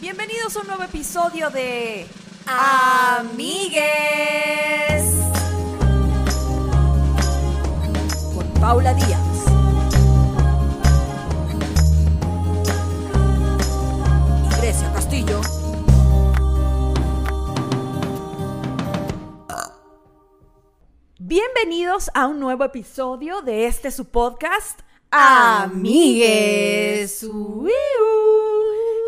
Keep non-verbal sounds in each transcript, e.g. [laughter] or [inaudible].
Bienvenidos a un nuevo episodio de Amigues con Paula Díaz. Y Grecia Castillo. Bienvenidos a un nuevo episodio de este su podcast Amigues. Uiu,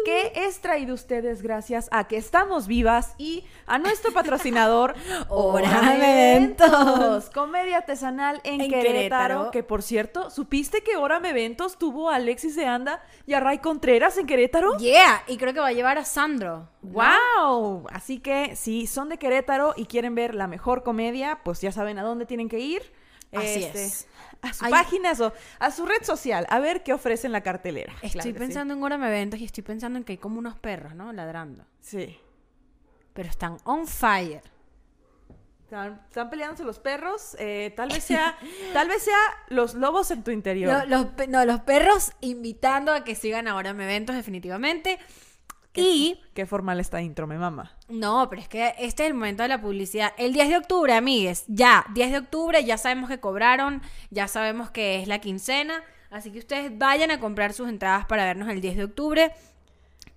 que es traído ustedes gracias a que estamos vivas y a nuestro patrocinador [laughs] Orame Eventos. comedia artesanal en, En Querétaro, Querétaro. que por cierto, ¿supiste que Orame Eventos tuvo a Alexis de Anda y a Ray Contreras en Querétaro? Yeah, y creo que va a llevar a Sandro. ¡Wow! Así que si son de Querétaro y quieren ver la mejor comedia, pues ya saben a dónde tienen que ir. Así Este, es. A su Ay. página o a su red social, a ver qué ofrecen la cartelera. Estoy Claro que sí. pensando en Orame Eventos y estoy pensando en que hay como unos perros, ¿no? Ladrando. Sí. Pero están on fire. Están, están peleándose los perros. eh, tal vez sea, [laughs] tal vez sea los lobos en tu interior. Los, no, los perros invitando a que sigan a Orame Eventos definitivamente. Y Qué formal esta intro, me mama. No, pero es que este es el momento de la publicidad. El 10 de octubre, amigues, ya, 10 de octubre, ya sabemos que cobraron, ya sabemos que es la quincena, así que ustedes vayan a comprar sus entradas para vernos el 10 de octubre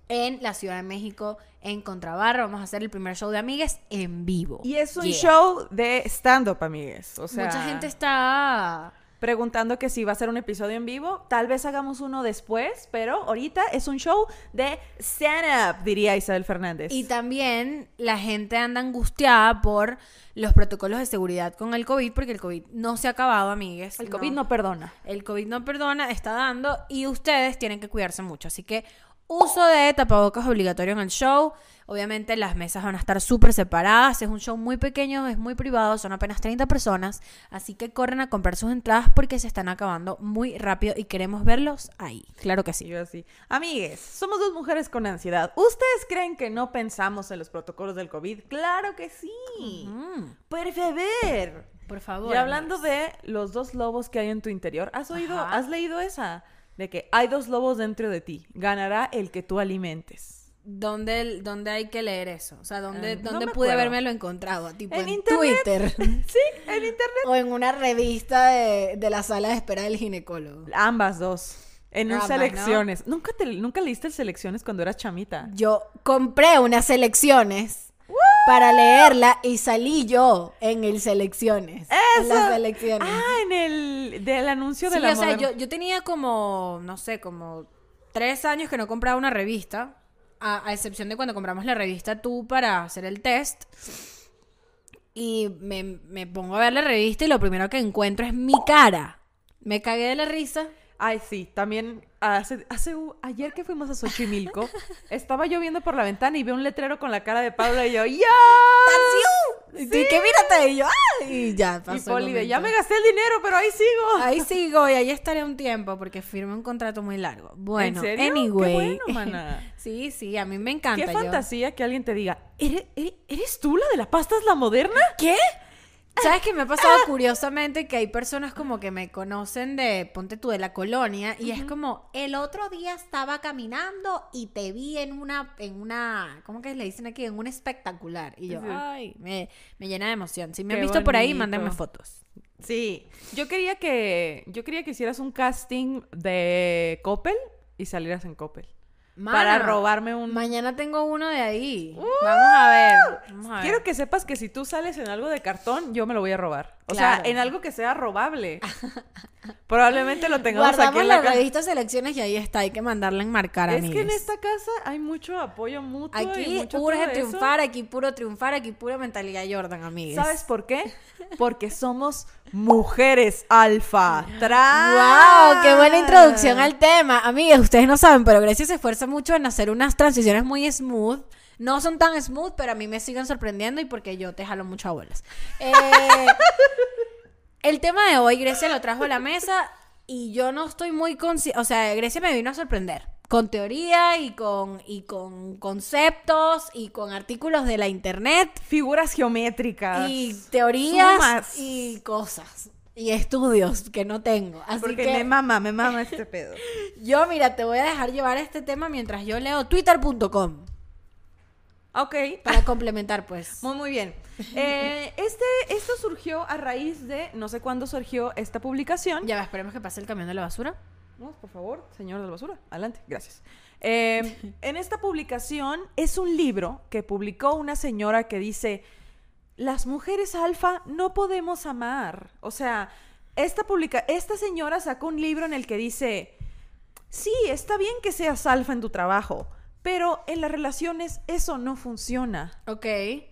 en la Ciudad de México, en Contrabarra. Vamos a hacer el primer show de amigues en vivo. Y es un Yeah. show de stand-up, amigues. O sea, Mucha gente está... preguntando que si va a ser un episodio en vivo. Tal vez hagamos uno después, pero ahorita es un show de stand-up, diría Isabel Fernández. Y también la gente anda angustiada por los protocolos de seguridad con el COVID, porque el COVID no se ha acabado, amigues. el COVID no perdona. El COVID no perdona, está dando y ustedes tienen que cuidarse mucho. Así que uso de tapabocas obligatorio en el show. Obviamente las mesas van a estar súper separadas. Es un show muy pequeño, es muy privado, son apenas 30 personas. Así que corren a comprar sus entradas porque se están acabando muy rápido y queremos verlos ahí. Claro que sí. yo así. Amigues, somos dos mujeres con ansiedad. ¿Ustedes creen que no pensamos en los protocolos del COVID? ¡Claro que sí! Por favor. por favor. Y hablando amigos. de los dos lobos que hay en tu interior, ¿has oído, Ajá. has leído esa? De que hay dos lobos dentro de ti. Ganará el que tú alimentes. ¿Dónde, ¿Dónde hay que leer eso? O sea, ¿dónde, Eh, no dónde me pude haberme lo encontrado? Tipo En en, internet. Twitter. [laughs] Sí, en internet. o en una revista de, de la sala de espera del ginecólogo. Ambas dos. En un selecciones. ¿Nunca, te, ¿Nunca leíste el selecciones cuando eras chamita? Yo compré unas selecciones para leerla y salí yo en el selecciones. En las ¡Eso! selecciones. Ah, en el del anuncio de sí, la o sea, yo, yo tenía como, no sé, como tres años que no compraba una revista. A, a excepción de cuando compramos la revista Tú para hacer el test. Y me, me pongo a ver la revista y lo primero que encuentro es mi cara. Me cagué de la risa. Ay, sí, también hace, hace u- ayer que fuimos a Xochimilco, [laughs] estaba yo viendo por la ventana y veo un letrero con la cara de Paula y yo, [laughs] ¡ya! Y tú, ¿qué mírate? Y yo, ¡ah! Y ya Y pasó. Poli el de, ya me gasté el dinero, pero ahí sigo. Ahí sigo y ahí estaré un tiempo porque firmé un contrato muy largo. Bueno, ¿En serio? anyway. Qué bueno, [laughs] mana. sí, sí, a mí me encanta. Qué yo- fantasía que alguien te diga, ¿eres, eres, eres tú la de la pasta es la moderna? ¿Qué? ¿Sabes qué me ha pasado curiosamente? Que hay personas como que me conocen de, ponte tú, de la colonia, y es como, el otro día estaba caminando y te vi en una, en una, ¿cómo que le dicen aquí? En un espectacular. Y yo, Sí. ay, me, me llena de emoción. Si me han Qué visto por ahí, mándenme fotos. Sí, yo quería que yo quería que hicieras un casting de Coppel y salieras en Coppel. Para robarme un Mañana tengo uno de ahí. Vamos a ver. Vamos a ver. Quiero que sepas que si tú sales en algo de cartón, yo me lo voy a robar. O Claro. sea, en algo que sea robable. [laughs] Probablemente lo tengamos aquí en la la revista Selecciones y ahí está. Hay que mandarla en marcar, Es que en esta casa hay mucho apoyo mutuo Aquí mucho urge eso. triunfar, aquí puro triunfar, aquí pura mentalidad Jordan, amigues. ¿Sabes por qué? Porque somos mujeres alfa. ¡Tras! ¡Wow! ¡Qué buena introducción al tema! Amigas, ustedes no saben, pero Grecia se esfuerza mucho en hacer unas transiciones muy smooth. No son tan smooth, pero a mí me siguen sorprendiendo y porque yo te jalo mucho abuelas. Eh, [laughs] el tema de hoy, Grecia lo trajo a la mesa y yo no estoy muy consciente. O sea, Grecia me vino a sorprender. Con teoría y con, y con conceptos y con artículos de la internet Figuras geométricas. y teorías Sumas. y cosas. y estudios que no tengo. Así Porque que me mama, me mama este pedo. [laughs] yo, mira, te voy a dejar llevar este tema mientras yo leo twitter.com Ok. para complementar, pues. [laughs] Muy, muy bien. Eh, este, esto surgió a raíz de, no sé cuándo surgió esta publicación. Ya esperemos que pase el camión de la basura. No, por favor, señor de la basura. Adelante, gracias. Eh, [laughs] en esta publicación es un libro que publicó una señora que dice, las mujeres alfa no podemos amar. O sea, esta, publica esta señora sacó un libro en el que dice, sí, está bien que seas alfa en tu trabajo, pero en las relaciones eso no funciona. Ok.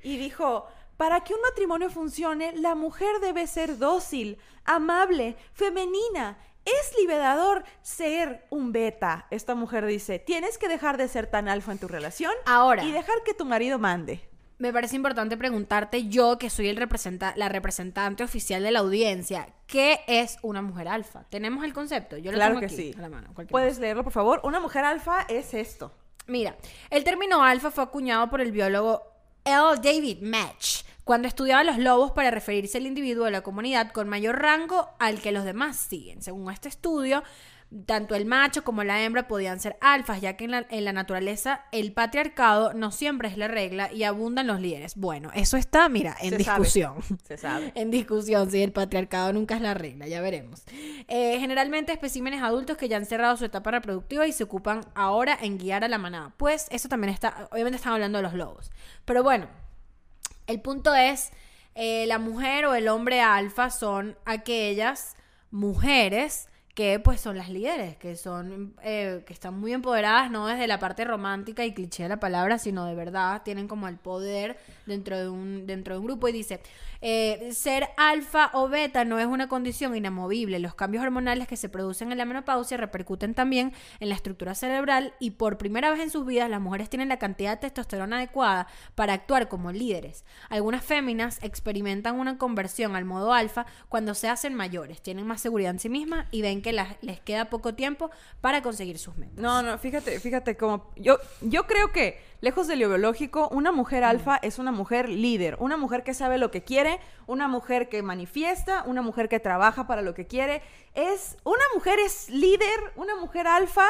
Y dijo, para que un matrimonio funcione, la mujer debe ser dócil, amable, femenina. Es liberador ser un beta. Esta mujer dice, tienes que dejar de ser tan alfa en tu relación Ahora. y dejar que tu marido mande. Me parece importante preguntarte, yo que soy el representa la representante oficial de la audiencia, ¿qué es una mujer alfa? ¿Tenemos el concepto? Yo lo claro tengo que aquí, sí. a la mano, Puedes leerlo, por favor. Una mujer alfa es esto. Mira, el término alfa fue acuñado por el biólogo L. David Match cuando estudiaba los lobos para referirse al individuo de la comunidad con mayor rango al que los demás siguen. Según este estudio, tanto el macho como la hembra podían ser alfas, ya que en la, en la naturaleza el patriarcado no siempre es la regla y abundan los líderes. Bueno, eso está, mira, en Se discusión. sabe. Se sabe. [laughs] En discusión, si el patriarcado nunca es la regla, ya veremos. Eh, generalmente especímenes adultos que ya han cerrado su etapa reproductiva y se ocupan ahora en guiar a la manada. Pues eso también está, obviamente están hablando de los lobos. Pero bueno, el punto es, eh, la mujer o el hombre alfa son aquellas mujeres que pues son las líderes, que son, eh, que están muy empoderadas, no desde la parte romántica y cliché de la palabra, sino de verdad, tienen como el poder dentro de un, dentro de un grupo y dice, eh, ser alfa o beta no es una condición inamovible, los cambios hormonales que se producen en la menopausia repercuten también en la estructura cerebral y por primera vez en sus vidas las mujeres tienen la cantidad de testosterona adecuada para actuar como líderes. Algunas féminas experimentan una conversión al modo alfa cuando se hacen mayores, tienen más seguridad en sí mismas y ven que las- les queda poco tiempo para conseguir sus metas. No, no, fíjate, fíjate como yo yo creo que lejos de lo biológico, una mujer alfa es una mujer líder, una mujer que sabe lo que quiere, una mujer que manifiesta, una mujer que trabaja para lo que quiere, es una mujer es líder, una mujer alfa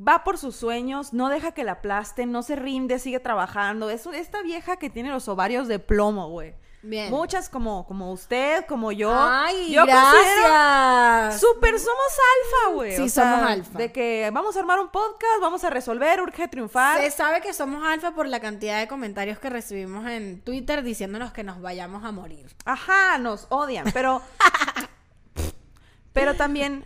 va por sus sueños, no deja que la aplasten, no se rinde, sigue trabajando. Es esta vieja que tiene los ovarios de plomo, güey. Bien. Muchas como como usted, como yo. Ay, yo gracias. Súper somos alfa, güey. Sí, O sea, somos alfa. De que vamos a armar un podcast, vamos a resolver, urge triunfar. Se sabe que somos alfa por la cantidad de comentarios que recibimos en Twitter diciéndonos que nos vayamos a morir. Ajá, nos odian, pero. [laughs] pero también,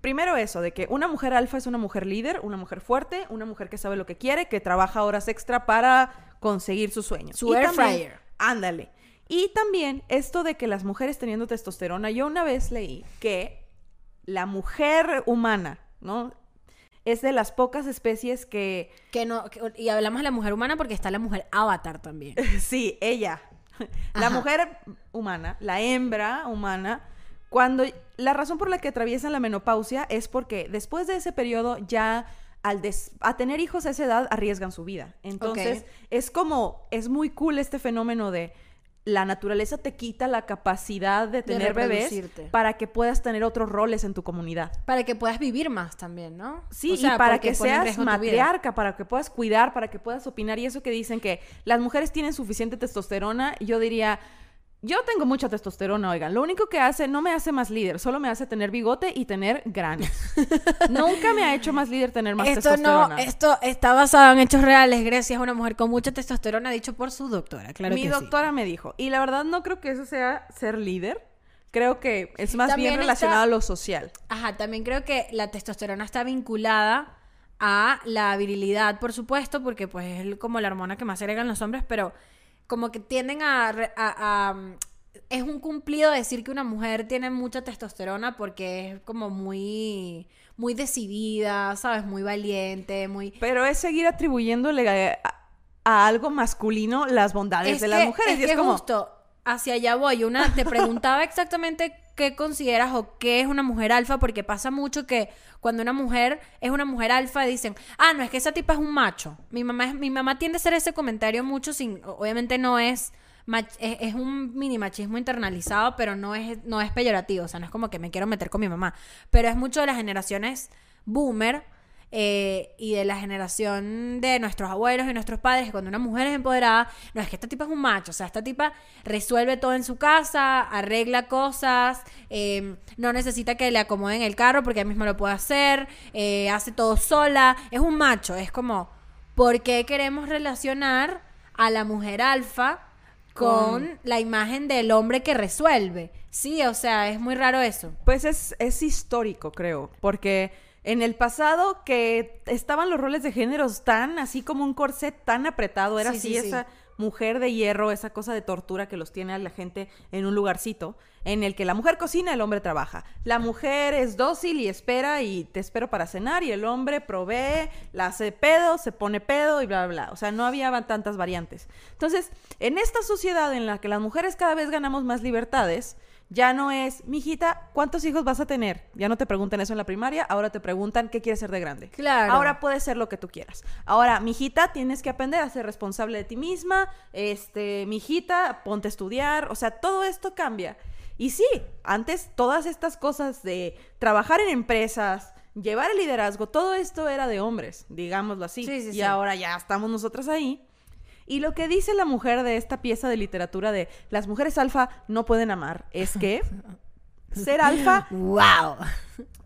primero eso, de que una mujer alfa es una mujer líder, una mujer fuerte, una mujer que sabe lo que quiere, que trabaja horas extra para conseguir sus sueños. Su Y air también- fryer. Ándale. Y también esto de que las mujeres teniendo testosterona, yo una vez leí que la mujer humana, ¿no? Es de las pocas especies que Que no, que- y hablamos de la mujer humana porque está la mujer avatar también. [laughs] Sí, ella. La Ajá. mujer humana, la hembra humana, cuando la razón por la que atraviesan la menopausia es porque después de ese periodo ya al des- a tener hijos a esa edad arriesgan su vida. Entonces, es como es muy cool este fenómeno de la naturaleza te quita la capacidad de tener bebés para que puedas tener otros roles en tu comunidad. Para que puedas vivir más también, ¿no? Sí, O sea, y para que seas matriarca, para que puedas cuidar, para que puedas opinar. Y eso que dicen que las mujeres tienen suficiente testosterona, yo diría, yo tengo mucha testosterona, oigan. Lo único que hace, no me hace más líder, solo me hace tener bigote y tener granos. [laughs] Nunca me ha hecho más líder tener más Esto no, testosterona. esto está basado en hechos reales. Grecia es una mujer con mucha testosterona, dicho por su doctora, claro Mi que sí. doctora me dijo. Y la verdad no creo que eso sea ser líder. Creo que es más También bien está- relacionado a lo social. Ajá, también creo que la testosterona está vinculada a la virilidad, por supuesto, porque pues es como la hormona que más agregan los hombres, pero como que tienden a, a- a, mm, Es un cumplido decir que una mujer tiene mucha testosterona porque es como muy, muy decidida, ¿sabes? Muy valiente, muy... Pero es seguir atribuyéndole a, a algo masculino las bondades Es de las mujeres. Es y es que como, justo hacia allá voy. Una te preguntaba exactamente qué consideras o qué es una mujer alfa, porque pasa mucho que cuando una mujer es una mujer alfa dicen, ah, no, es que esa tipa es un macho. Mi mamá, es- mi mamá tiende a hacer ese comentario mucho sin, obviamente no es mach- es, un mini machismo internalizado, pero no es, no es peyorativo. O sea, no es como que me quiero meter con mi mamá. Pero es mucho de las generaciones boomer eh, y de la generación de nuestros abuelos y nuestros padres, que cuando una mujer es empoderada, no es que esta tipa es un macho, o sea, esta tipa resuelve todo en su casa, arregla cosas, eh, no necesita que le acomoden el carro porque ella misma lo puede hacer, eh, hace todo sola, es un macho, es como, ¿por qué queremos relacionar a la mujer alfa con Con- la imagen del hombre que resuelve? Sí, o sea, es muy raro eso. Pues es, es histórico, creo, porque en el pasado que estaban los roles de géneros tan así como un corset tan apretado, era Sí, así sí, sí. esa mujer de hierro, esa cosa de tortura que los tiene a la gente en un lugarcito, en el que la mujer cocina, el hombre trabaja. La mujer es dócil y espera y te espero para cenar y el hombre provee, la hace pedo, se pone pedo y bla, bla, bla. O sea, no había tantas variantes. Entonces, en esta sociedad en la que las mujeres cada vez ganamos más libertades, ya no es, mijita, ¿cuántos hijos vas a tener? Ya no te preguntan eso en la primaria, ahora te preguntan qué quieres ser de grande. Claro. Ahora puedes ser lo que tú quieras. Ahora, mijita, tienes que aprender a ser responsable de ti misma. Este, mijita, ponte a estudiar. O sea, todo esto cambia. Y sí, antes todas estas cosas de trabajar en empresas, llevar el liderazgo, todo esto era de hombres, digámoslo así. Sí, sí, y sí. ahora ya estamos nosotras ahí. Y lo que dice la mujer de esta pieza de literatura de las mujeres alfa no pueden amar es que [laughs] ser alfa ¡Wow!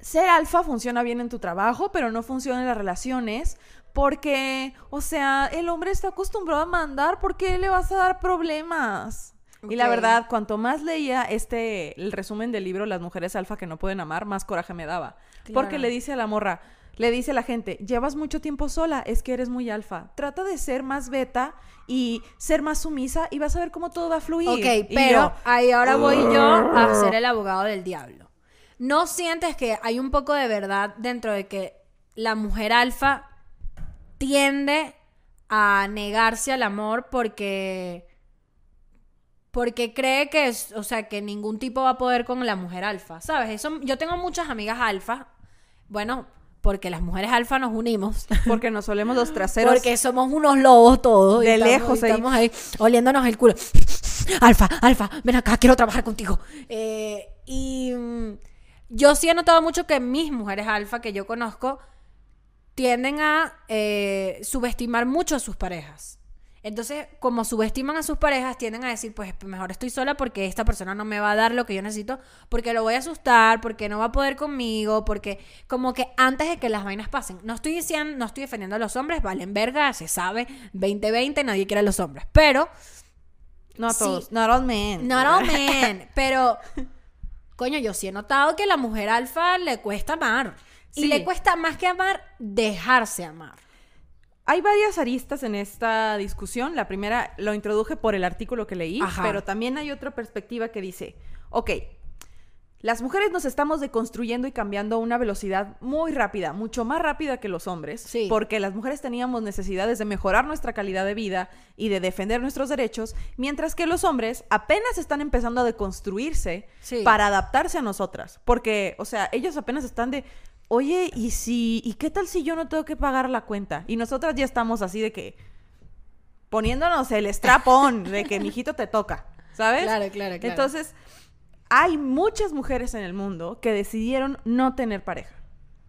ser alfa funciona bien en tu trabajo, pero no funciona en las relaciones. Porque, o sea, el hombre está acostumbrado a mandar, ¿por qué le vas a dar problemas? Y la verdad, cuanto más leía este, el resumen del libro Las mujeres alfa que no pueden amar, más coraje me daba. Porque le dice a la morra, le dice a la gente, llevas mucho tiempo sola, es que eres muy alfa. Trata de ser más beta y ser más sumisa y vas a ver cómo todo va a fluir. Ok, Y pero yo, ahí ahora voy yo a ser el abogado del diablo. ¿No sientes que hay un poco de verdad dentro de que la mujer alfa tiende a negarse al amor porque porque cree que es, o sea, que ningún tipo va a poder con la mujer alfa, ¿sabes? Eso yo tengo muchas amigas alfa. Bueno, porque las mujeres alfa nos unimos. [laughs] porque nos solemos los traseros. Porque somos unos lobos todos. y De estamos- lejos y. Estamos ahí oliéndonos el culo. [laughs] Alfa, Alfa, ven acá, quiero trabajar contigo. Eh, y mm, yo sí he notado mucho que mis mujeres alfa que yo conozco tienden a eh, subestimar mucho a sus parejas. Entonces, como subestiman a sus parejas, tienden a decir, pues mejor estoy sola porque esta persona no me va a dar lo que yo necesito, porque lo voy a asustar, porque no va a poder conmigo, porque como que antes de que las vainas pasen. No estoy diciendo, no estoy defendiendo a los hombres, valen verga, se sabe, 2020, nadie quiere a los hombres. Pero, No a Sí. todos. Not all men. not all [laughs] men, pero, coño, yo sí he notado que a la mujer alfa le cuesta amar. Y Sí. le cuesta más que amar, dejarse amar. Hay varias aristas en esta discusión. La primera lo introduje por el artículo que leí, Ajá. pero también hay otra perspectiva que dice, ok, las mujeres nos estamos deconstruyendo y cambiando a una velocidad muy rápida, mucho más rápida que los hombres, Sí. porque las mujeres teníamos necesidades de mejorar nuestra calidad de vida y de defender nuestros derechos, mientras que los hombres apenas están empezando a deconstruirse Sí. para adaptarse a nosotras, porque, o sea, ellos apenas están de, oye, ¿y si, y qué tal si yo no tengo que pagar la cuenta? Y nosotras ya estamos así de que poniéndonos el strap-on de que mijito te toca, ¿sabes? Claro, claro, claro. Entonces, hay muchas mujeres en el mundo que decidieron no tener pareja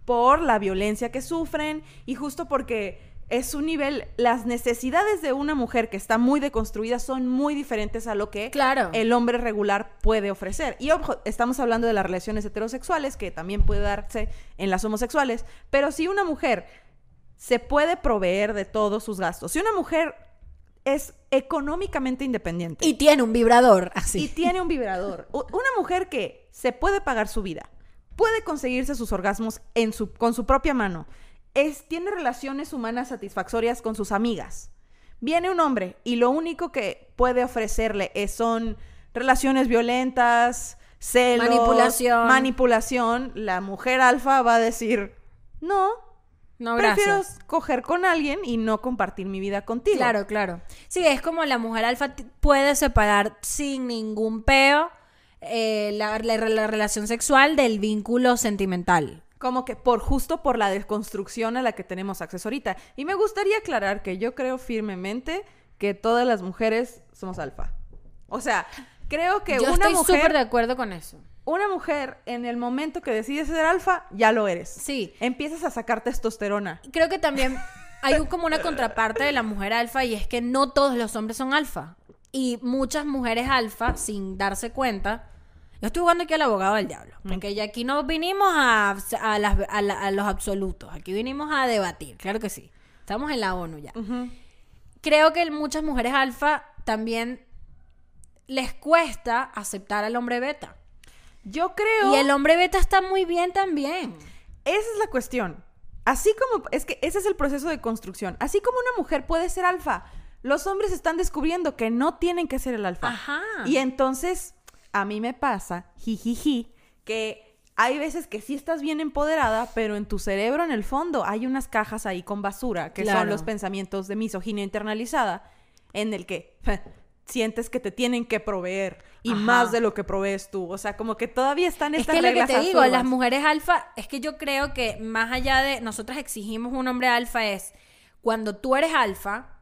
por la violencia que sufren y justo porque es un nivel, las necesidades de una mujer que está muy deconstruida son muy diferentes a lo que Claro. el hombre regular puede ofrecer. Y ojo, estamos hablando de las relaciones heterosexuales, que también puede darse en las homosexuales, pero si una mujer se puede proveer de todos sus gastos, si una mujer es económicamente independiente Y tiene un vibrador, y así. tiene un vibrador, una mujer que se puede pagar su vida, puede conseguirse sus orgasmos en su, con su propia mano, es, tiene relaciones humanas satisfactorias con sus amigas. Viene un hombre y lo único que puede ofrecerle es, son relaciones violentas, celos, Manipulación. manipulación. La mujer alfa va a decir, no, No, prefiero gracias. coger con alguien y no compartir mi vida contigo. Claro, claro. Sí, es como la mujer alfa puede separar sin ningún peo eh, la, la- la relación sexual del vínculo sentimental. Como que por justo por la desconstrucción a la que tenemos acceso ahorita. Y me gustaría aclarar que yo creo firmemente que todas las mujeres somos alfa. O sea, creo que Yo una estoy mujer, súper de acuerdo con eso. una mujer en el momento que decides ser alfa, ya lo eres. Sí. Empiezas a sacar testosterona. Creo que también [laughs] hay un- como una contraparte de la mujer alfa y es que no todos los hombres son alfa. Y muchas mujeres alfa, sin darse cuenta, yo estoy jugando aquí al abogado del diablo, porque ya aquí no vinimos a, a las- a la- a los absolutos, aquí vinimos a debatir, claro que sí. Estamos en la ONU ya. Creo que muchas mujeres alfa también les cuesta aceptar al hombre beta. Yo creo... Y el hombre beta está muy bien también. Esa es la cuestión. Así como, es que ese es el proceso de construcción. Así como una mujer puede ser alfa, los hombres están descubriendo que no tienen que ser el alfa. Ajá. Y entonces, a mí me pasa, jijiji, que hay veces que sí estás bien empoderada, pero en tu cerebro, en el fondo, hay unas cajas ahí con basura, que son los pensamientos de misoginia internalizada, en el que [laughs] sientes que te tienen que proveer y Ajá. más de lo que provees tú. O sea, como que todavía están Es estas que lo que reglas te digo, las mujeres alfa, es que yo creo que más allá de nosotras exigimos un hombre alfa es cuando tú eres alfa,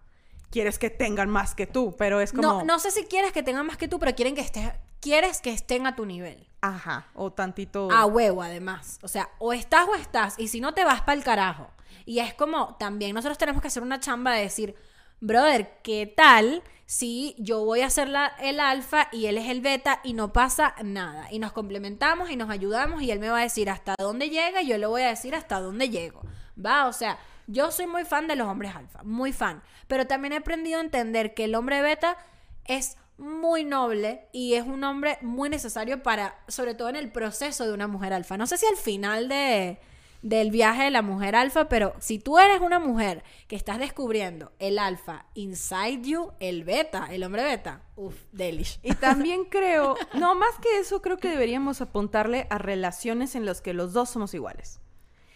quieres que tengan más que tú, pero es como... no, no sé si quieres que tengan más que tú, pero quieren que estés, quieres que estén a tu nivel. Ajá, o tantito... A huevo, además. O sea, o estás o estás, y si no te vas para el carajo. Y es como, también nosotros tenemos que hacer una chamba de decir, brother, ¿qué tal si yo voy a ser la- el alfa y él es el beta y no pasa nada? Y nos complementamos y nos ayudamos y él me va a decir hasta dónde llega y yo le voy a decir hasta dónde llego. Va, o sea, yo soy muy fan de los hombres alfa, muy fan. Pero también he aprendido a entender que el hombre beta es muy noble y es un hombre muy necesario para, sobre todo en el proceso de una mujer alfa. No sé si al final de, del viaje de la mujer alfa, pero si tú eres una mujer que estás descubriendo el alfa inside you, el beta, el hombre beta, uff, delish. Y también creo, no, más que eso, creo que deberíamos apuntarle a relaciones en las que los dos somos iguales.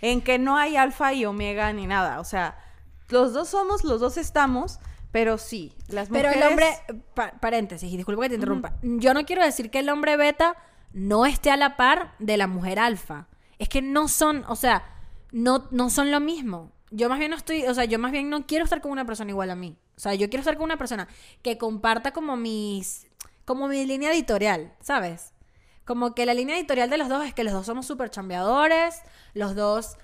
En que no hay alfa y omega ni nada. O sea, los dos somos, los dos estamos, pero sí, las Pero mujeres... el hombre, pa- paréntesis, y disculpa que te interrumpa. Yo no quiero decir que el hombre beta no esté a la par de la mujer alfa. Es que no son, o sea, no, no son lo mismo. Yo más bien no estoy, o sea, yo más bien no quiero estar con una persona igual a mí. O sea, yo quiero estar con una persona que comparta como mis, como mi línea editorial, ¿sabes? Como que la línea editorial de los dos es que los dos somos súper chambeadores, los dos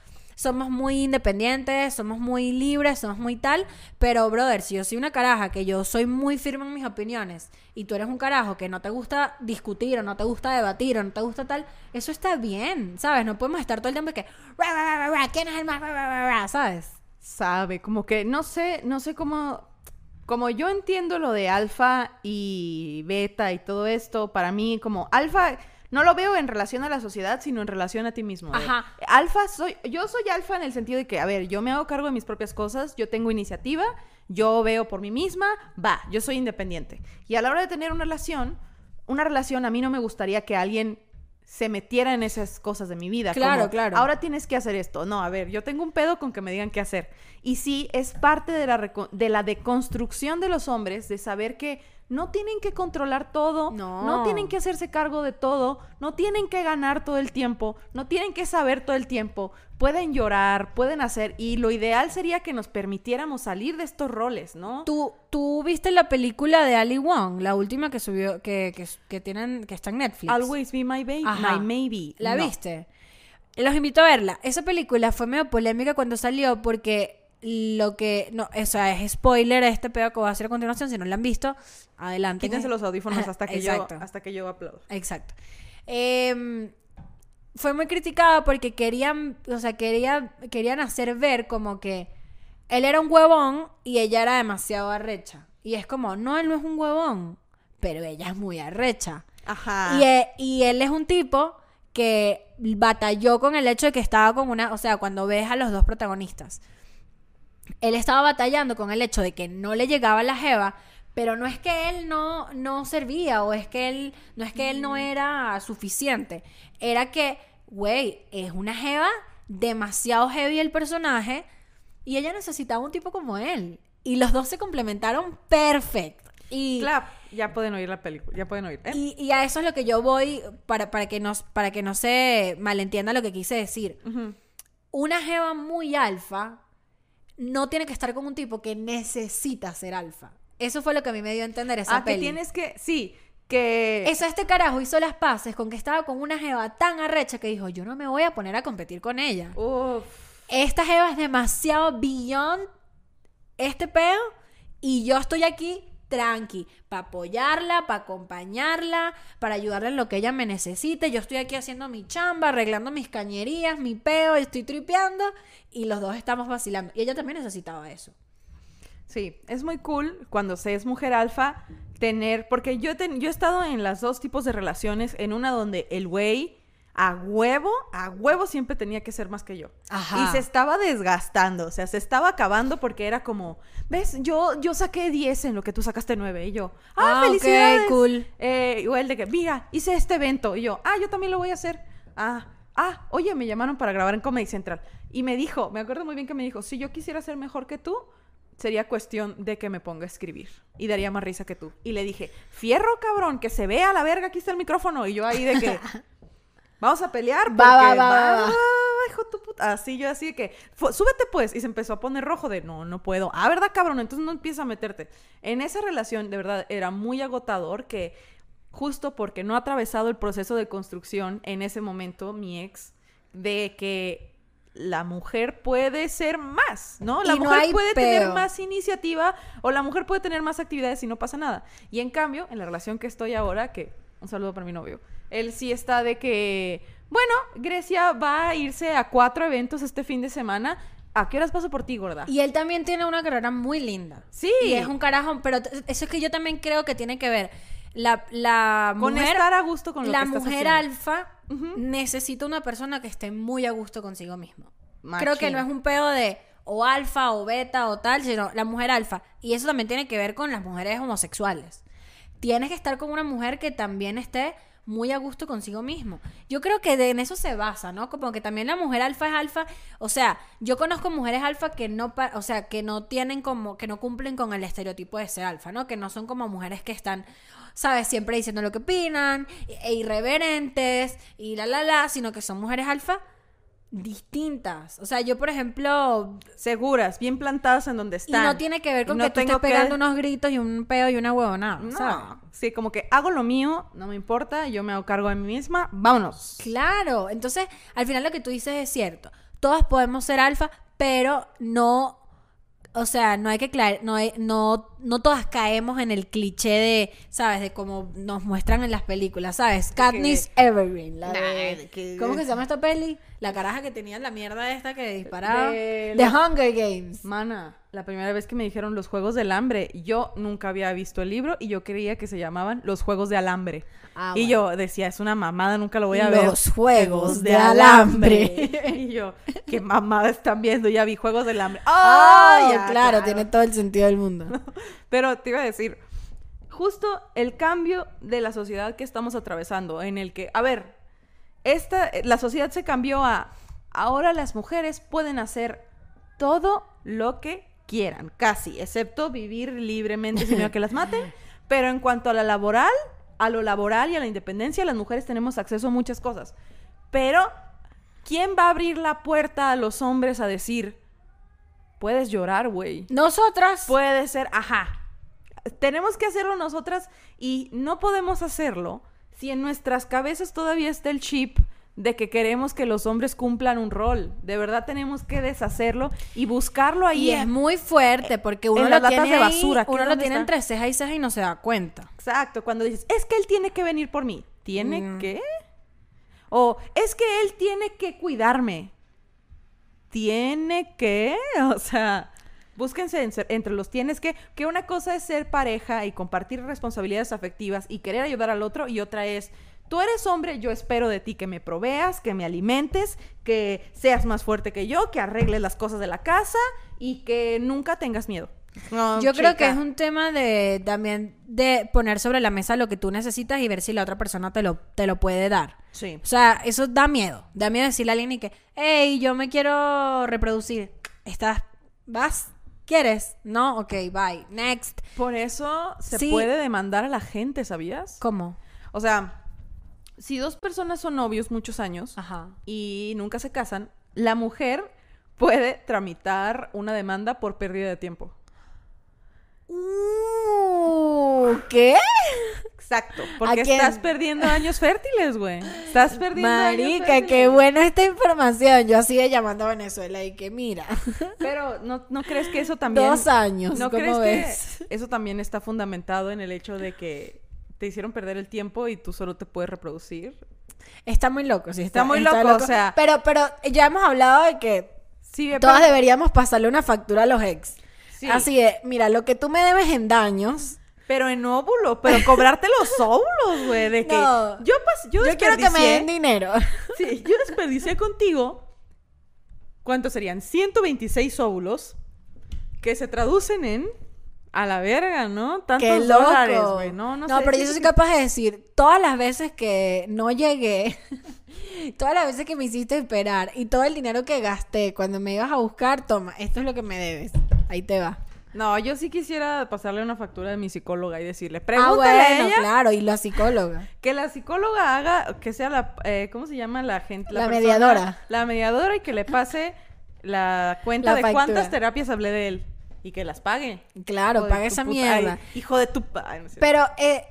somos muy independientes, somos muy libres, somos muy tal, pero brother, si yo soy una caraja que yo soy muy firme en mis opiniones y tú eres un carajo que no te gusta discutir o no te gusta debatir o no te gusta tal, eso está bien, ¿sabes? No podemos estar todo el tiempo que "Ra, ra, ra, ra, ¿quién es el más? ra, ra, ra, ra", ¿sabes? sabe, como que no sé, no sé cómo, como yo entiendo lo de alfa y beta y todo esto, para mí como alfa no lo veo en relación a la sociedad, sino en relación a ti mismo. Ajá. Alfa soy, yo soy alfa en el sentido de que, a ver, yo me hago cargo de mis propias cosas, yo tengo iniciativa, yo veo por mí misma, va, yo soy independiente. Y a la hora de tener una relación, una relación a mí no me gustaría que alguien se metiera en esas cosas de mi vida. Claro, como, claro. Ahora tienes que hacer esto. No, a ver, yo tengo un pedo con que me digan qué hacer. Y sí, es parte de la, de la deconstrucción de los hombres, de saber que no tienen que controlar todo, No. tienen que hacerse cargo de todo, no tienen que ganar todo el tiempo, no tienen que saber todo el tiempo, pueden llorar, pueden hacer, y lo ideal sería que nos permitiéramos salir de estos roles, ¿no? ¿Tú, tú viste la película de Ali Wong, la última que subió, que, que, que tienen, que está en Netflix? Always be my baby, Ajá. my maybe. ¿La No. viste? Los invito a verla. Esa película fue medio polémica cuando salió porque lo que... No, o sea, es spoiler este pedo que voy a hacer a continuación. Si no la han visto, adelante. Quítense los audífonos hasta que yo, hasta que yo aplaudo. Exacto. Em, fue muy criticada porque querían, o sea, quería, querían hacer ver como que él era un huevón y ella era demasiado arrecha. Y es como, no, él no es un huevón, pero ella es muy arrecha. Ajá. Y, e- y él es un tipo que batalló con el hecho de que estaba con una, o sea, cuando ves a los dos protagonistas, él estaba batallando con el hecho de que no le llegaba la jeva, pero no es que él no, no servía o es que él, no es que él no era suficiente, era que, güey, es una jeva demasiado heavy el personaje y ella necesitaba un tipo como él. Y los dos se complementaron perfecto. Y, Clap, ya pueden oír la película, ya pueden oír. ¿eh? y, y a eso es lo que yo voy para, para, que no, para que no se malentienda lo que quise decir. Una jeva muy alfa no tiene que estar con un tipo que necesita ser alfa. Eso fue lo que a mí me dio a entender esa Ah, que peli. tienes que, sí, que... Eso, este carajo hizo las paces con que estaba con una jeva tan arrecha que dijo, yo no me voy a poner a competir con ella. Uf. Esta jeva es demasiado beyond este peo y yo estoy aquí tranqui, para apoyarla, para acompañarla, para ayudarla en lo que ella me necesite. Yo estoy aquí haciendo mi chamba, arreglando mis cañerías, mi peo, estoy tripeando y los dos estamos vacilando. Y ella también necesitaba eso. Sí, es muy cool cuando se es mujer alfa tener, porque yo, ten- yo he estado en las dos tipos de relaciones, en una donde el güey a huevo, a huevo siempre tenía que ser más que yo. Ajá. Y se estaba desgastando, o sea, se estaba acabando porque era como, ves, yo, yo saqué 10 en lo que tú sacaste 9 y yo, ah, Ah, felicidades. cool. Eh, igual de que, mira, hice este evento y yo, ah, yo también lo voy a hacer. Ah, ah, oye, me llamaron para grabar en Comedy Central. Y me dijo, me acuerdo muy bien que me dijo, si yo quisiera ser mejor que tú, sería cuestión de que me ponga a escribir. Y daría más risa que tú. Y le dije, fierro, cabrón, que se vea la verga, aquí está el micrófono. Y yo ahí de que, [laughs] vamos a pelear. Porque Va, va, va, va, hijo tu puta. Así yo así de que, "Fu- súbete pues. Y se empezó a poner rojo de, no, no puedo. Ah, ¿verdad, cabrón? Entonces no empieza a meterte. En esa relación, de verdad, era muy agotador que justo porque no ha atravesado el proceso de construcción en ese momento, mi ex, de que la mujer puede ser más, ¿no? La no mujer puede tener peo. más iniciativa o la mujer puede tener más actividades y no pasa nada. Y en cambio, en la relación que estoy ahora, que un saludo para mi novio, él sí está de que, bueno, Grecia va a irse a cuatro eventos este fin de semana. ¿A qué horas paso por ti, gorda? Y él también tiene una carrera muy linda. Sí. Y es un carajo, pero eso es que yo también creo que tiene que ver. La, la Con mujer, estar a gusto con lo la que estás mujer haciendo. alfa necesita una persona que esté muy a gusto consigo mismo. Machín. Creo que no es un pedo de o alfa o beta o tal, sino la mujer alfa. Y eso también tiene que ver con las mujeres homosexuales. Tienes que estar con una mujer que también esté muy a gusto consigo mismo. Yo creo que de- en eso se basa, ¿no? Como que también la mujer alfa es alfa. O sea, yo conozco mujeres alfa que no, o sea, que no tienen como, que no cumplen con el estereotipo de ser alfa, ¿no? Que no son como mujeres que están, ¿sabes? Siempre diciendo lo que opinan, e irreverentes y la, la, la, sino que son mujeres alfa distintas. O sea, yo, por ejemplo, Seguras, bien plantadas en donde y están. no tiene que ver con No que tú estés que- pegando unos gritos y un pedo y una huevonada, No, ¿sabes? sí, como que hago lo mío, no me importa, yo me hago cargo de mí misma, vámonos. Claro, entonces al final lo que tú dices es cierto. Todas podemos ser alfa, pero no, o sea, no hay que no, hay- no, no todas caemos en el cliché de, ¿sabes? De como nos muestran en las películas, ¿sabes? Katniss Evergreen, la de, ¿cómo que se llama esta peli? La caraja que tenía la mierda esta que disparaba. De The la- Hunger Games. Mana, la primera vez que me dijeron los Juegos del Hambre, yo nunca había visto el libro y yo creía que se llamaban los Juegos de Alambre. Ah, y bueno. yo decía, es una mamada, nunca lo voy a ver. Los Juegos de Alambre. [laughs] y yo, qué mamada están viendo, ya vi Juegos del Hambre. Ya, claro, tiene todo el sentido del mundo. [laughs] [laughs] Pero te iba a decir, justo el cambio de la sociedad que estamos atravesando, en el que, a ver, esta, la sociedad se cambió a, ahora las mujeres pueden hacer todo lo que quieran, casi, excepto vivir libremente sin miedo que las maten. [laughs] Pero en cuanto a la laboral, a lo laboral y a la independencia, las mujeres tenemos acceso a muchas cosas. Pero, ¿quién va a abrir la puerta a los hombres a decir, puedes llorar, güey? Nosotras. Puede ser, ajá. Tenemos que hacerlo nosotras y no podemos hacerlo si en nuestras cabezas todavía está el chip de que queremos que los hombres cumplan un rol. De verdad tenemos que deshacerlo y buscarlo ahí. Y es muy fuerte porque uno en lo las latas tiene de basura, ¿qué uno lo tiene está? entre ceja y ceja y no se da cuenta. Exacto, cuando dices, es que él tiene que venir por mí. ¿Tiene Mm. qué? O es que él tiene que cuidarme. ¿Tiene que? [laughs] O sea, búsquense en- entre los tienes que. Que una cosa es ser pareja y compartir responsabilidades afectivas y querer ayudar al otro, y otra es. Tú eres hombre, yo espero de ti que me proveas, que me alimentes, que seas más fuerte que yo, que arregles las cosas de la casa y que nunca tengas miedo. No, Yo creo que es un tema de también de poner sobre la mesa lo que tú necesitas y ver si la otra persona te lo, te lo puede dar. Sí. O sea, eso da miedo. Da miedo decirle a alguien y que, hey, yo me quiero reproducir. ¿Estás? ¿Vas? ¿Quieres? No, ok, bye. Next. Por eso se Sí. puede demandar a la gente, ¿sabías? ¿Cómo? O sea, si dos personas son novios muchos años Ajá. y nunca se casan, la mujer puede tramitar una demanda por pérdida de tiempo. ¿Tú qué? Exacto. Porque estás perdiendo años fértiles, güey. Estás perdiendo años Marica, fértiles. qué buena esta información. Yo así de llamando a Venezuela y que mira, Pero ¿no, ¿no crees que eso también... dos años, ¿No ¿cómo crees ves? que eso también está fundamentado en el hecho de que te hicieron perder el tiempo y tú solo te puedes reproducir? Está muy loco, sí. Está muy loco, o sea- Pero, pero ya hemos hablado de que Sí, todas pero- deberíamos pasarle una factura a los ex. Sí, Así de, mira, lo que tú me debes en daños, pero en óvulo, pero cobrarte los [laughs] óvulos, güey, de que No. yo pas- yo, yo quiero que me den dinero. [laughs] Sí, yo desperdicié contigo. ¿Cuántos serían? 126 óvulos que se traducen en a la verga, ¿no? Tantos ¡Qué loco! dólares, güey. No, no, sé. pero yo soy capaz de decir, todas las veces que no llegué, [laughs] todas las veces que me hiciste esperar y todo el dinero que gasté cuando me ibas a buscar, toma, esto es lo que me debes. Ahí te va. No, yo sí quisiera pasarle una factura de mi psicóloga y decirle, Ah, pregúntale a bueno, ella claro, y la psicóloga. [laughs] que la psicóloga haga, que sea la, eh, ¿cómo se llama la gente? La persona- mediadora. La mediadora y que le pase la cuenta La de factura. cuántas terapias hablé de él y que las pague. Claro, paga esa puta- mierda. ay, hijo de tu... ay, no. Pero, eh,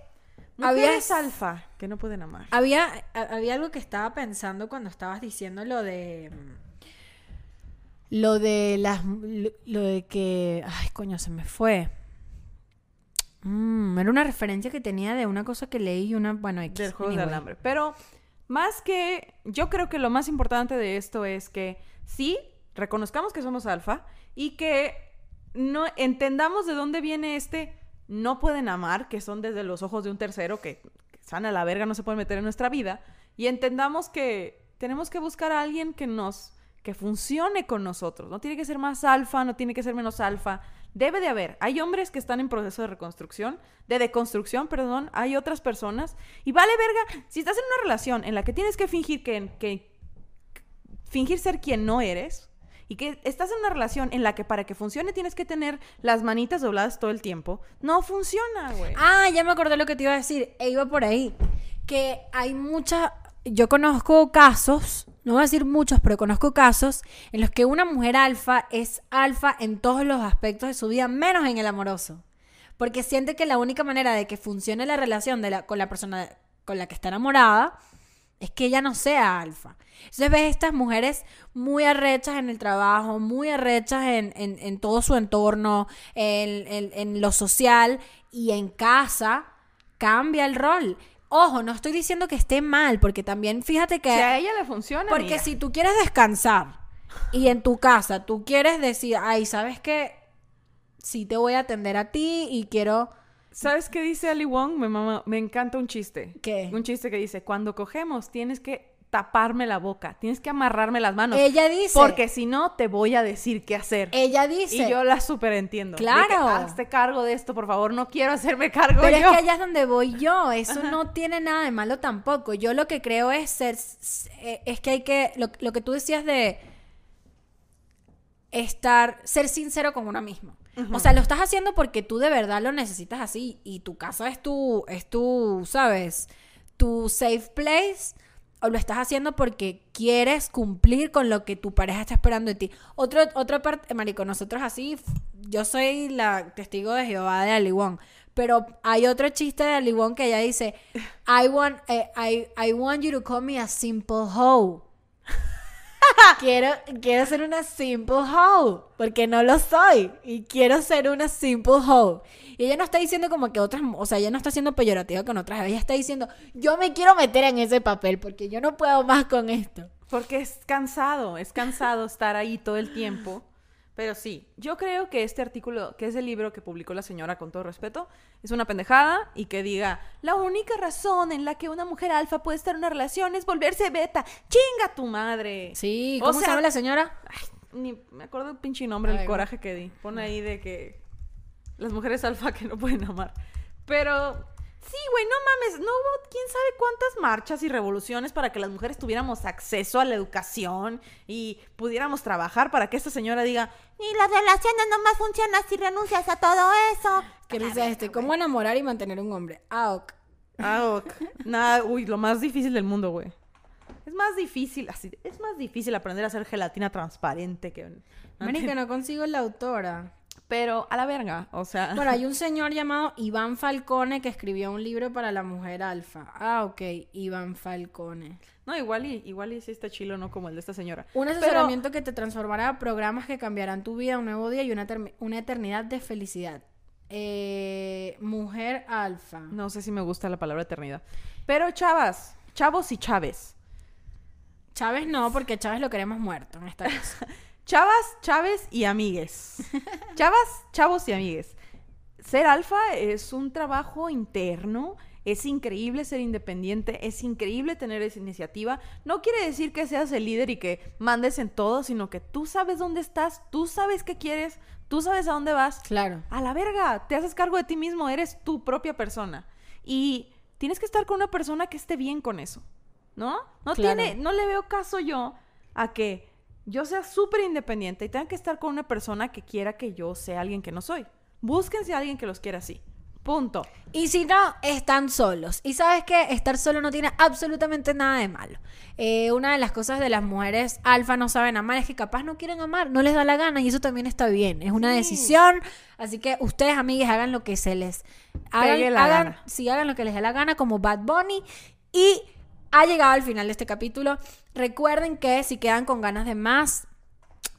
había, alfa que no pueden amar. había, a- había algo que estaba pensando cuando estabas diciendo lo de... Lo de las... Lo, lo de que... Ay, coño, se me fue. Mm, era una referencia que tenía de una cosa que leí y una... Bueno, X, del juego de anyway. alambre. Pero más que, yo creo que lo más importante de esto es que sí, reconozcamos que somos alfa y que no entendamos de dónde viene este no pueden amar, que son desde los ojos de un tercero que, que están a la verga, no se pueden meter en nuestra vida, y entendamos que tenemos que buscar a alguien que nos que funcione con nosotros. No tiene que ser más alfa, no tiene que ser menos alfa. Debe de haber. Hay hombres que están en proceso de reconstrucción, de deconstrucción, perdón. Hay otras personas. Y vale verga, si estás en una relación en la que tienes que fingir que, fingir ser quien no eres y que estás en una relación en la que para que funcione tienes que tener las manitas dobladas todo el tiempo, no funciona, güey. Ah, ya me acordé lo que te iba a decir. E iba por ahí. Que hay muchas. Yo conozco casos, no voy a decir muchos, pero conozco casos en los que una mujer alfa es alfa en todos los aspectos de su vida, menos en el amoroso. Porque siente que la única manera de que funcione la relación con la persona con la que está enamorada es que ella no sea alfa. Entonces ves estas mujeres muy arrechas en el trabajo, muy arrechas en, en- en todo su entorno, en, en- en lo social y en casa cambia el rol. Ojo, no estoy diciendo que esté mal, porque también fíjate que... si a ella le funciona, Porque amiga. si tú quieres descansar y en tu casa tú quieres decir, ay, ¿sabes qué? Sí te voy a atender a ti y quiero... ¿Sabes qué dice Ali Wong? Me, mama- me encanta un chiste. ¿Qué? Un chiste que dice, cuando cogemos tienes que taparme la boca, tienes que amarrarme las manos. Ella dice... Porque si no, te voy a decir qué hacer. Ella dice... y yo la súper entiendo. De que, Claro. hazte cargo de esto, por favor. No quiero hacerme cargo Pero yo. es que allá es donde voy yo. Eso no tiene nada de malo tampoco. Yo lo que creo es ser. eh, Es que hay que. Lo, lo que tú decías de. Estar. Ser sincero con uno mismo. O sea, lo estás haciendo porque tú de verdad lo necesitas así. Y tu casa es tu. Es tu. ¿Sabes? Tu safe place. O lo estás haciendo porque quieres cumplir con lo que tu pareja está esperando de ti. Otro, otra parte, Marico, nosotros así, yo soy la testigo de Jehová de Ali Wong. Pero hay otro chiste de Ali Wong que ella dice, I want, eh, I, I want you to call me a simple hoe. Quiero, quiero ser una simple hoe, porque no lo soy. Y quiero ser una simple hoe. Y ella no está diciendo como que otras, o sea, ella no está siendo peyorativa con otras. Ella está diciendo, yo me quiero meter en ese papel, porque yo no puedo más con esto. Porque es cansado, es cansado estar ahí todo el tiempo. Pero sí, yo creo que este artículo, que es el libro que publicó la señora con todo respeto, es una pendejada y que diga, la única razón en la que una mujer alfa puede estar en una relación es volverse beta. ¡Chinga tu madre! Sí, ¿cómo sea, llama la señora? Ay, ni me acuerdo el pinche nombre, el coraje que di. Pone ahí de que las mujeres alfa que no pueden amar. Pero sí, güey, no mames, no hubo quién sabe cuántas marchas y revoluciones para que las mujeres tuviéramos acceso a la educación y pudiéramos trabajar para que esta señora diga, Y las relaciones nomás funcionan si renuncias a todo eso. ¿Qué dice este? ¿Cómo enamorar y mantener un hombre? Ok. ah, ok". nada, uy, lo más difícil del mundo, güey. Es más difícil, así, es más difícil aprender a hacer gelatina transparente que... Marica, [laughs] no consigo la autora. Pero a la verga, o sea. Bueno, hay un [laughs] señor llamado Iván Falcone que escribió un libro para la mujer alfa. Ah, ok, Iván Falcone. No, igual y, igual y sí está chilo, no como el de esta señora. Un Pero- asesoramiento que te transformará a programas que cambiarán tu vida, un nuevo día y una, una eternidad de felicidad. Eh, mujer alfa. No sé si me gusta la palabra eternidad. Pero chavas, chavos y chaves. Chávez no, porque Chávez lo queremos muerto en esta vez. [laughs] Chavas, chaves y amigues. [laughs] Chavas, chavos y amigues. Ser alfa es un trabajo interno. Es increíble ser independiente, es increíble tener esa iniciativa. No quiere decir que seas el líder y que mandes en todo, sino que tú sabes dónde estás, tú sabes qué quieres, tú sabes a dónde vas. claro. A la verga, te haces cargo de ti mismo, eres tu propia persona. Y tienes que estar con una persona que esté bien con eso, ¿no? No Claro. tiene, no le veo caso yo a que yo sea súper independiente y tenga que estar con una persona que quiera que yo sea alguien que no soy. Búsquense a alguien que los quiera así. Punto. Y si no, están solos. Y sabes que estar solo no tiene absolutamente nada de malo. Eh, una de las cosas de las mujeres alfa no saben amar es que capaz no quieren amar, no les da la gana y eso también está bien. Es una Sí. decisión. Así que ustedes, amigues, hagan lo que se les hagan, la hagan- gana. sí, hagan lo que les dé la gana, como Bad Bunny. Y ha llegado al final de este capítulo. Recuerden que si quedan con ganas de más,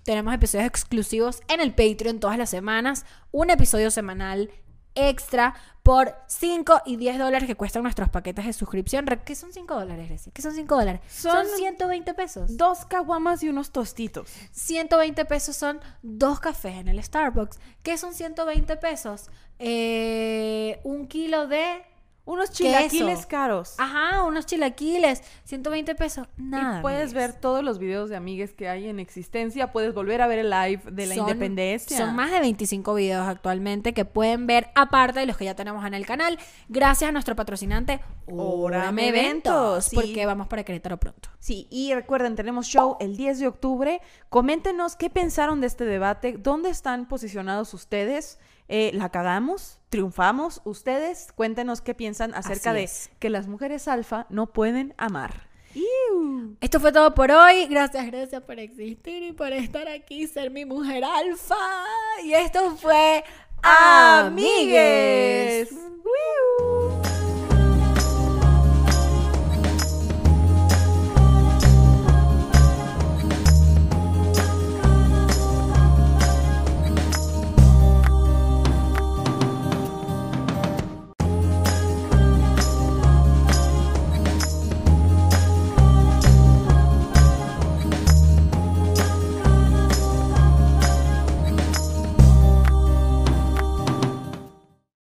tenemos episodios exclusivos en el Patreon todas las semanas. Un episodio semanal extra por 5 y 10 dólares que cuestan nuestros paquetes de suscripción. ¿Qué son 5 dólares, Grecia? ¿Qué son 5 dólares? Son, Son 120 pesos. Dos caguamas y unos tostitos. 120 pesos son dos cafés en el Starbucks. ¿Qué son 120 pesos? Eh, un kilo de... Unos Queso. chilaquiles caros. Ajá, unos chilaquiles. 120 pesos. Nada. y puedes ver todos los videos de amigues que hay en existencia. Puedes volver a ver el live de la Son- independencia. Son más de 25 videos actualmente que pueden ver aparte de los que ya tenemos en el canal. Gracias a nuestro patrocinante Eventos. Eventos, sí. Porque vamos para Querétaro pronto. Sí, y recuerden, tenemos show el 10 de octubre. Coméntenos qué pensaron de este debate, dónde están posicionados ustedes. Eh, ¿La cagamos? ¿Triunfamos? Ustedes cuéntenos qué piensan acerca Así de es. que las mujeres alfa no pueden amar. ¡Iu! Esto fue todo por hoy. Gracias, gracias por existir y por estar aquí, ser mi mujer alfa. Y esto fue ¡Amigues!